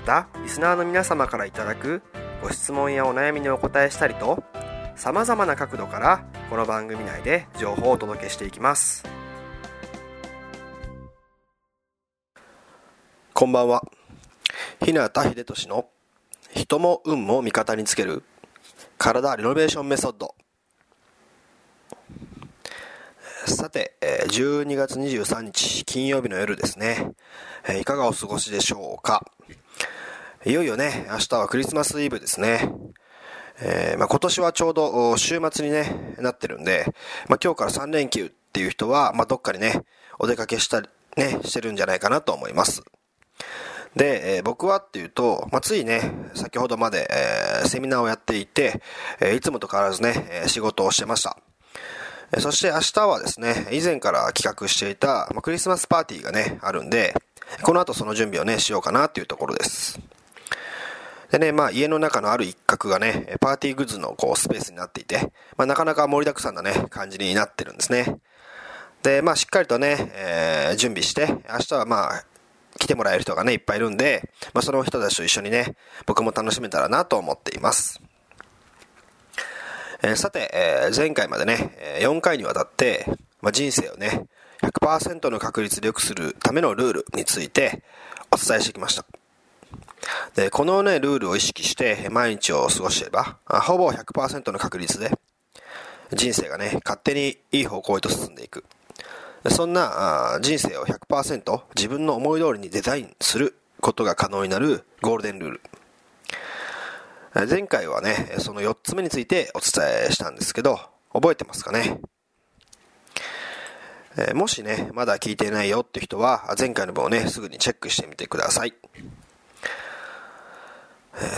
またリスナーの皆様からいただくご質問やお悩みにお答えしたりとさまざまな角度からこの番組内で情報をお届けしていきます。こんばんは。日向秀俊の人も運も味方につける体リノベーションメソッド。さて、12月23日金曜日の夜ですね、いかがお過ごしでしょうか。いよいよね、明日はクリスマスイブですね。えー、まあ、今年はちょうど週末にね、なってるんで、まあ、今日から3連休っていう人は、まあ、どっかにね、お出かけしたり、ね、してるんじゃないかなと思います。で、えー、僕はっていうと、ま、ついね、先ほどまで、えー、セミナーをやっていて、え、いつもと変わらずね、え仕事をしてました。そして明日はですね、以前から企画していた、ま、クリスマスパーティーがね、あるんで、この後その準備をね、しようかなっていうところです。でね、まあ家の中のある一角がね、パーティーグッズのこうスペースになっていて、まあなかなか盛りだくさんなね、感じになってるんですね。で、まあしっかりとね、えー、準備して、明日はまあ、来てもらえる人がね、いっぱいいるんで、まあその人たちと一緒にね、僕も楽しめたらなと思っています。えー、さて、えー、前回までね、4回にわたって、まあ、人生をね、100%の確率で良くするためのルールについてお伝えしてきました。で、このね、ルールを意識して毎日を過ごしていれば、ほぼ100%の確率で、人生がね、勝手にいい方向へと進んでいく。そんな人生を100%自分の思い通りにデザインすることが可能になるゴールデンルール。前回はね、その4つ目についてお伝えしたんですけど、覚えてますかね？もしね、まだ聞いていないよって人は、前回の分をね、すぐにチェックしてみてください。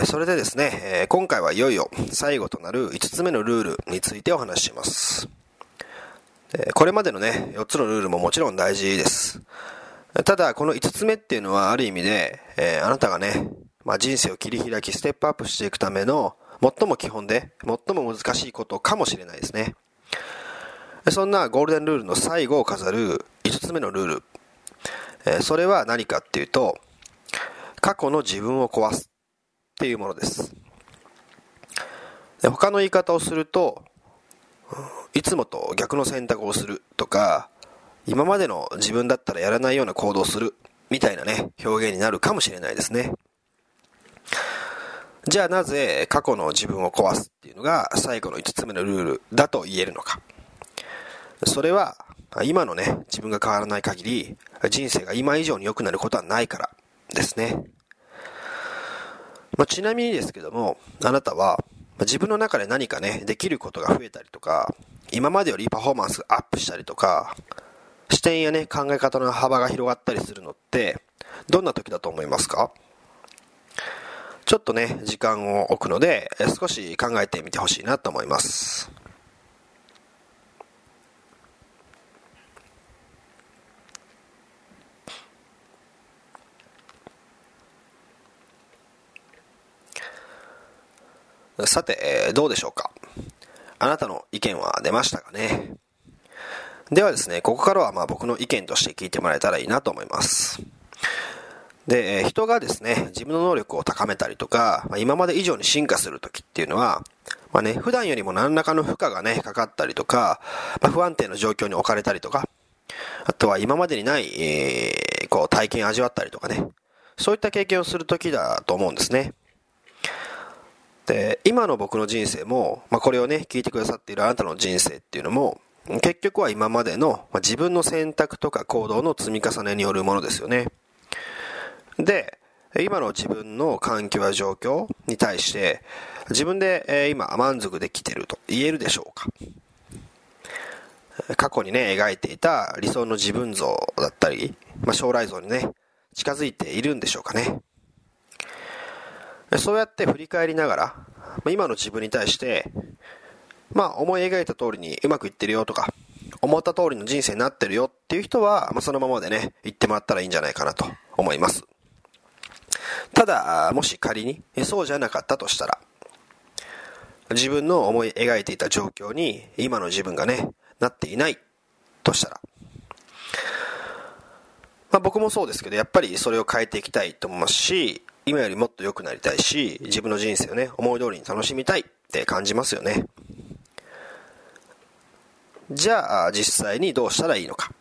それでですね、今回はいよいよ最後となる5つ目のルールについてお話しします。これまでのね、4つのルールももちろん大事です。ただ、この5つ目っていうのはある意味で、え、あなたがね、まあ、人生を切り開き、ステップアップしていくための最も基本で、最も難しいことかもしれないですね。そんなゴールデンルールの最後を飾る5つ目のルール。それは何かっていうと、過去の自分を壊す。っていうものです。で他の言い方をすると、いつもと逆の選択をするとか、今までの自分だったらやらないような行動をするみたいなね、表現になるかもしれないですね。じゃあなぜ過去の自分を壊すっていうのが最後の5つ目のルールだと言えるのか。それは今のね、自分が変わらない限り人生が今以上に良くなることはないからですね。まあ、ちなみにですけども、あなたは、自分の中で何かね、できることが増えたりとか、今までよりパフォーマンスがアップしたりとか、視点やね、考え方の幅が広がったりするのって、どんな時だと思いますか？ちょっとね、時間を置くので、少し考えてみてほしいなと思います。さて、どうでしょうか？あなたの意見は出ましたかね？ではですね、ここからはまあ僕の意見として聞いてもらえたらいいなと思います。で、人がですね、自分の能力を高めたりとか、今まで以上に進化するときっていうのは、まあね、普段よりも何らかの負荷がね、かかったりとか、まあ、不安定な状況に置かれたりとか、あとは今までにない、えー、こう体験を味わったりとかね、そういった経験をするときだと思うんですね。で、今の僕の人生も、まあ、これをね、聞いてくださっているあなたの人生っていうのも、結局は今までの、まあ、自分の選択とか行動の積み重ねによるものですよね。で、今の自分の環境や状況に対して、自分で、え今満足できてると言えるでしょうか過去にね、描いていた理想の自分像だったり、まあ、将来像にね、近づいているんでしょうかね。そうやって振り返りながら、ま今の自分に対して、まあ思い描いた通りにうまくいってるよとか、思った通りの人生になってるよっていう人は、まあ、そのままでね、言ってもらったらいいんじゃないかなと思います。ただ、もし仮にそうじゃなかったとしたら、自分の思い描いていた状況に今の自分がね、なっていないとしたら、まあ、僕もそうですけど、やっぱりそれを変えていきたいと思いますし、今よりもっと良くなりたいし、自分の人生をね、思い通りに楽しみたいって感じますよね。じゃあ、実際にどうしたらいいのか。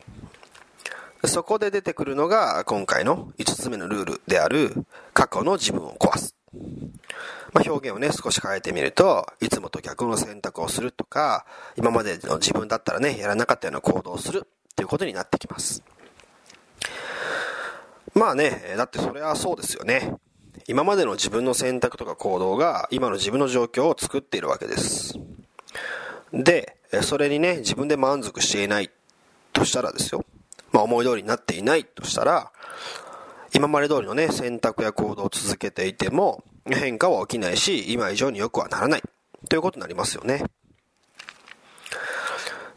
そこで出てくるのが、今回の5つ目のルールである、過去の自分を壊す。まあ、表現をね、少し変えてみると、いつもと逆の選択をするとか、今までの自分だったらね、やらなかったような行動をするっていうことになってきます。まあね、だってそれはそうですよね。今までの自分の選択とか行動が今の自分の状況を作っているわけです。で、それにね、自分で満足していないとしたらですよ。まあ思い通りになっていないとしたら、今まで通りのね、選択や行動を続けていても変化は起きないし、今以上に良くはならない。ということになりますよね。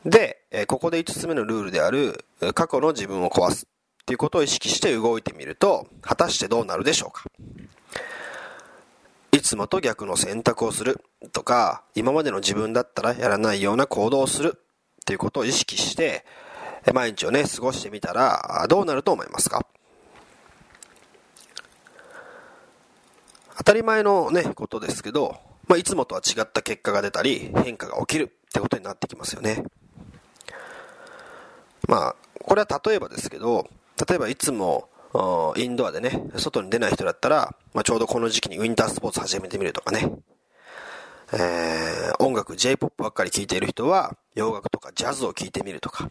で、ここで5つ目のルールである、過去の自分を壊す。っていうことを意識して動いてみると、果たしてどうなるでしょうかいつもと逆の選択をするとか、今までの自分だったらやらないような行動をするっていうことを意識して、毎日をね、過ごしてみたら、どうなると思いますか？当たり前のね、ことですけど、まあ、いつもとは違った結果が出たり、変化が起きるってことになってきますよね。まあ、これは例えばですけど、例えばいつも、インドアでね、外に出ない人だったら、まあ、ちょうどこの時期にウィンタースポーツ始めてみるとかね。えー、音楽 J-POP ばっかり聴いている人は、洋楽とかジャズを聴いてみるとか。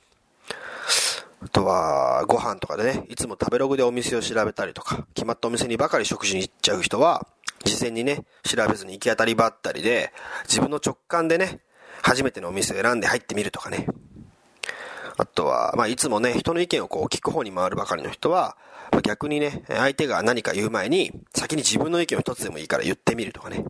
あとは、ご飯とかでね、いつも食べログでお店を調べたりとか、決まったお店にばかり食事に行っちゃう人は、事前にね、調べずに行き当たりばったりで、自分の直感でね、初めてのお店を選んで入ってみるとかね。あとは、まあ、いつもね、人の意見をこう聞く方に回るばかりの人は、まあ、逆にね、相手が何か言う前に、先に自分の意見を一つでもいいから言ってみるとかね。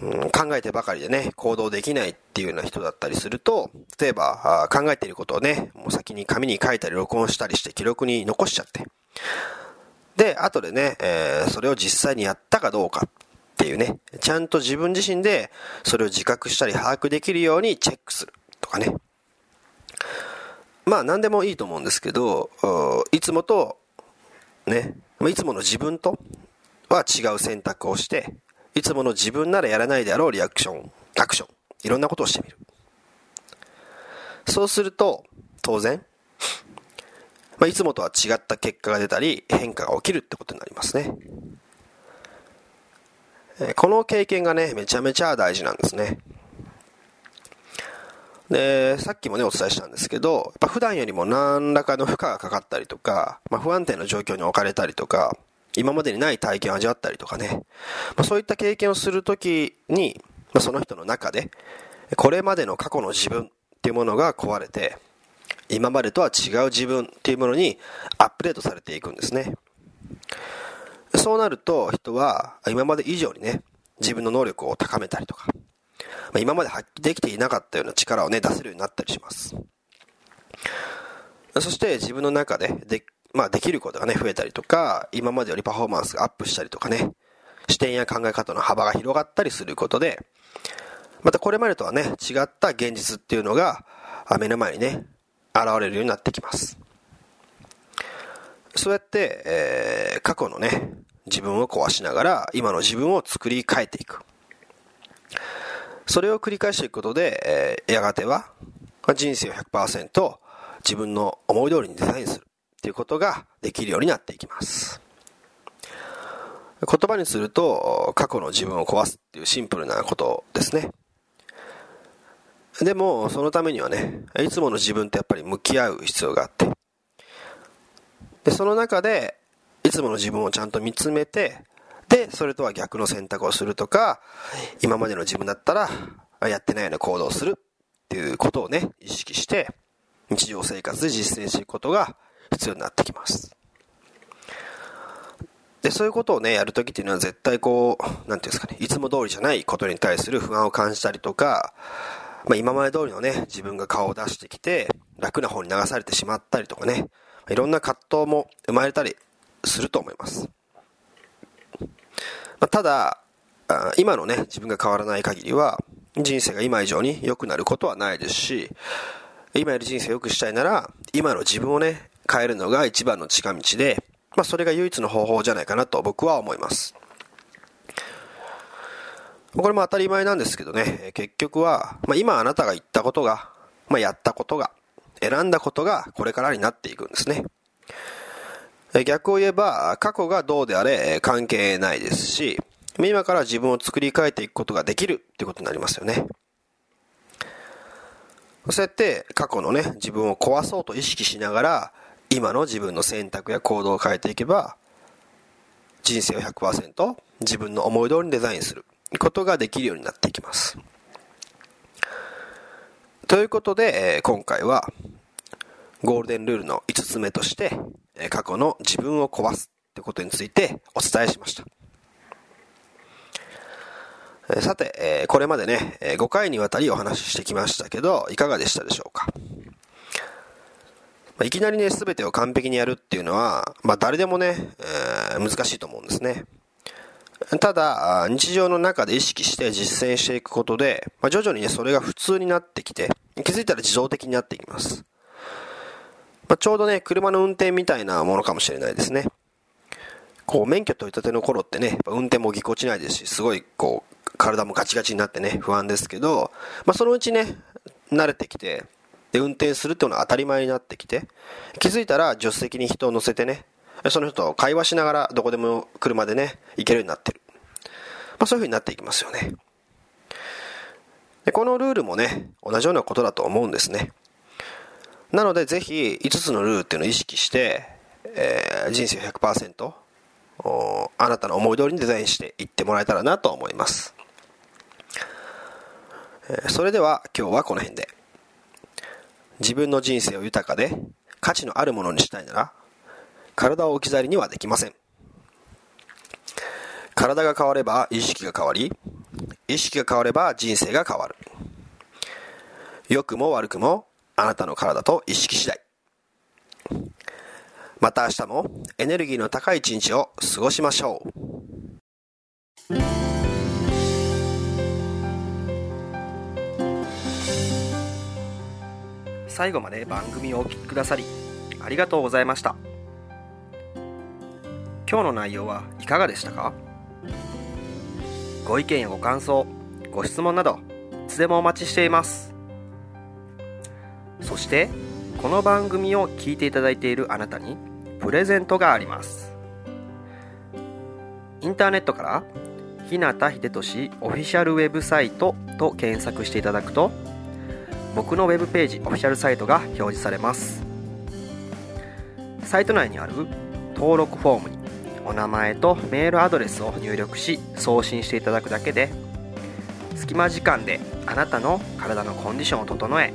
うん、考えてばかりでね、行動できないっていうような人だったりすると、例えば、考えていることをね、もう先に紙に書いたり録音したりして記録に残しちゃって。で、後でね、えー、それを実際にやったかどうかっていうね、ちゃんと自分自身でそれを自覚したり把握できるようにチェックするとかね。まあ何でもいいと思うんですけど、いつもと、ね、いつもの自分とは違う選択をして、いつもの自分ならやらないであろうリアクション、アクション、いろんなことをしてみる。そうすると、当然、まあ、いつもとは違った結果が出たり、変化が起きるってことになりますね。この経験がね、めちゃめちゃ大事なんですね。で、さっきもね、お伝えしたんですけど、やっぱ普段よりも何らかの負荷がかかったりとか、まあ、不安定な状況に置かれたりとか、今までにない体験を味わったりとかね、まあ、そういった経験をするときに、まあ、その人の中で、これまでの過去の自分っていうものが壊れて、今までとは違う自分っていうものにアップデートされていくんですね。そうなると人は今まで以上にね、自分の能力を高めたりとか、まあ、今まで発揮できていなかったような力をね、出せるようになったりします。そして自分の中でで、まあ、できることがね、増えたりとか、今までよりパフォーマンスがアップしたりとかね、視点や考え方の幅が広がったりすることで、またこれまでとはね、違った現実っていうのが、目の前にね、現れるようになってきます。そうやって、えー、過去のね、自分を壊しながら、今の自分を作り変えていく。それを繰り返していくことで、えー、やがては人生を100%自分の思い通りにデザインする。っていうことができるようになっていきます。言葉にすると過去の自分を壊す。っていうシンプルなことですね。でもそのためにはねいつもの自分とやっぱり向き合う必要があって。でその中でいつもの自分をちゃんと見つめてでそれとは逆の選択をするとか今までの自分だったらやってないような行動をするっていうことをね意識して日常生活で実践していくことが必要になってきますでそういうことをねやるときっていうのは絶対こう何て言うんですかねいつも通りじゃないことに対する不安を感じたりとかまあ、今まで通りのね、自分が顔を出してきて、楽な方に流されてしまったりとかね、いろんな葛藤も生まれたりすると思います。まあ、ただ、今のね、自分が変わらない限りは、人生が今以上に良くなることはないですし、今より人生を良くしたいなら、今の自分をね、変えるのが一番の近道で、まあ、それが唯一の方法じゃないかなと僕は思います。これも当たり前なんですけどね、結局は、まあ、今あなたが言ったことが、まあ、やったことが、選んだことがこれからになっていくんですね。逆を言えば、過去がどうであれ関係ないですし、今から自分を作り変えていくことができるっていうことになりますよね。そうやって過去のね、自分を壊そうと意識しながら、今の自分の選択や行動を変えていけば、人生を100%自分の思い通りにデザインする。ことができるようになっていきます。ということで、今回はゴールデンルールの5つ目として、過去の自分を壊すってことについてお伝えしました。さて、これまでね、5回にわたりお話ししてきましたけど、いかがでしたでしょうか？いきなりね、全てを完璧にやるっていうのは、まあ誰でもね、え、難しいと思うんですね。ただ、日常の中で意識して実践していくことで、まあ、徐々にね、それが普通になってきて、気づいたら自動的になっていきます。まあ、ちょうどね、車の運転みたいなものかもしれないですね。こう、免許取り立ての頃ってね、運転もぎこちないですし、すごい、こう、体もガチガチになってね、不安ですけど、まあ、そのうちね、慣れてきて、で、運転するっていうのは当たり前になってきて、気づいたら助手席に人を乗せてね、その人と会話しながらどこでも車でね、行けるようになってる。まあそういう風になっていきますよね。でこのルールもね、同じようなことだと思うんですね。なのでぜひ5つのルールっていうのを意識して、えー、人生100%あなたの思い通りにデザインしていってもらえたらなと思います。それでは今日はこの辺で。自分の人生を豊かで価値のあるものにしたいなら体を置き去りにはできません。体が変われば意識が変わり、意識が変われば人生が変わる。良くも悪くもあなたの体と意識次第。また明日もエネルギーの高い一日を過ごしましょう。最後まで番組をお聴きくださりありがとうございました。今日の内容はいかがでしたか？ご意見やご感想ご質問などいつでもお待ちしていますそしてこの番組を聞いていただいているあなたにプレゼントがあります。インターネットから日向秀俊オフィシャルウェブサイトと検索していただくと僕のウェブページオフィシャルサイトが表示されます。サイト内にある登録フォームにお名前とメールアドレスを入力し送信していただくだけで隙間時間であなたの体のコンディションを整え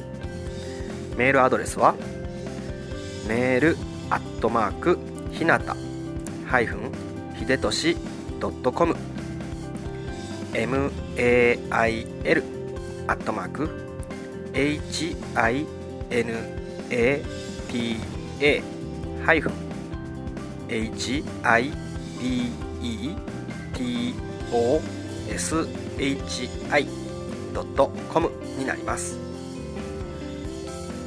メールアドレスは？メールアットマークひなたハイフンひでとし .com mail アットマーク hinata ハイフン hibe poshi.com になります。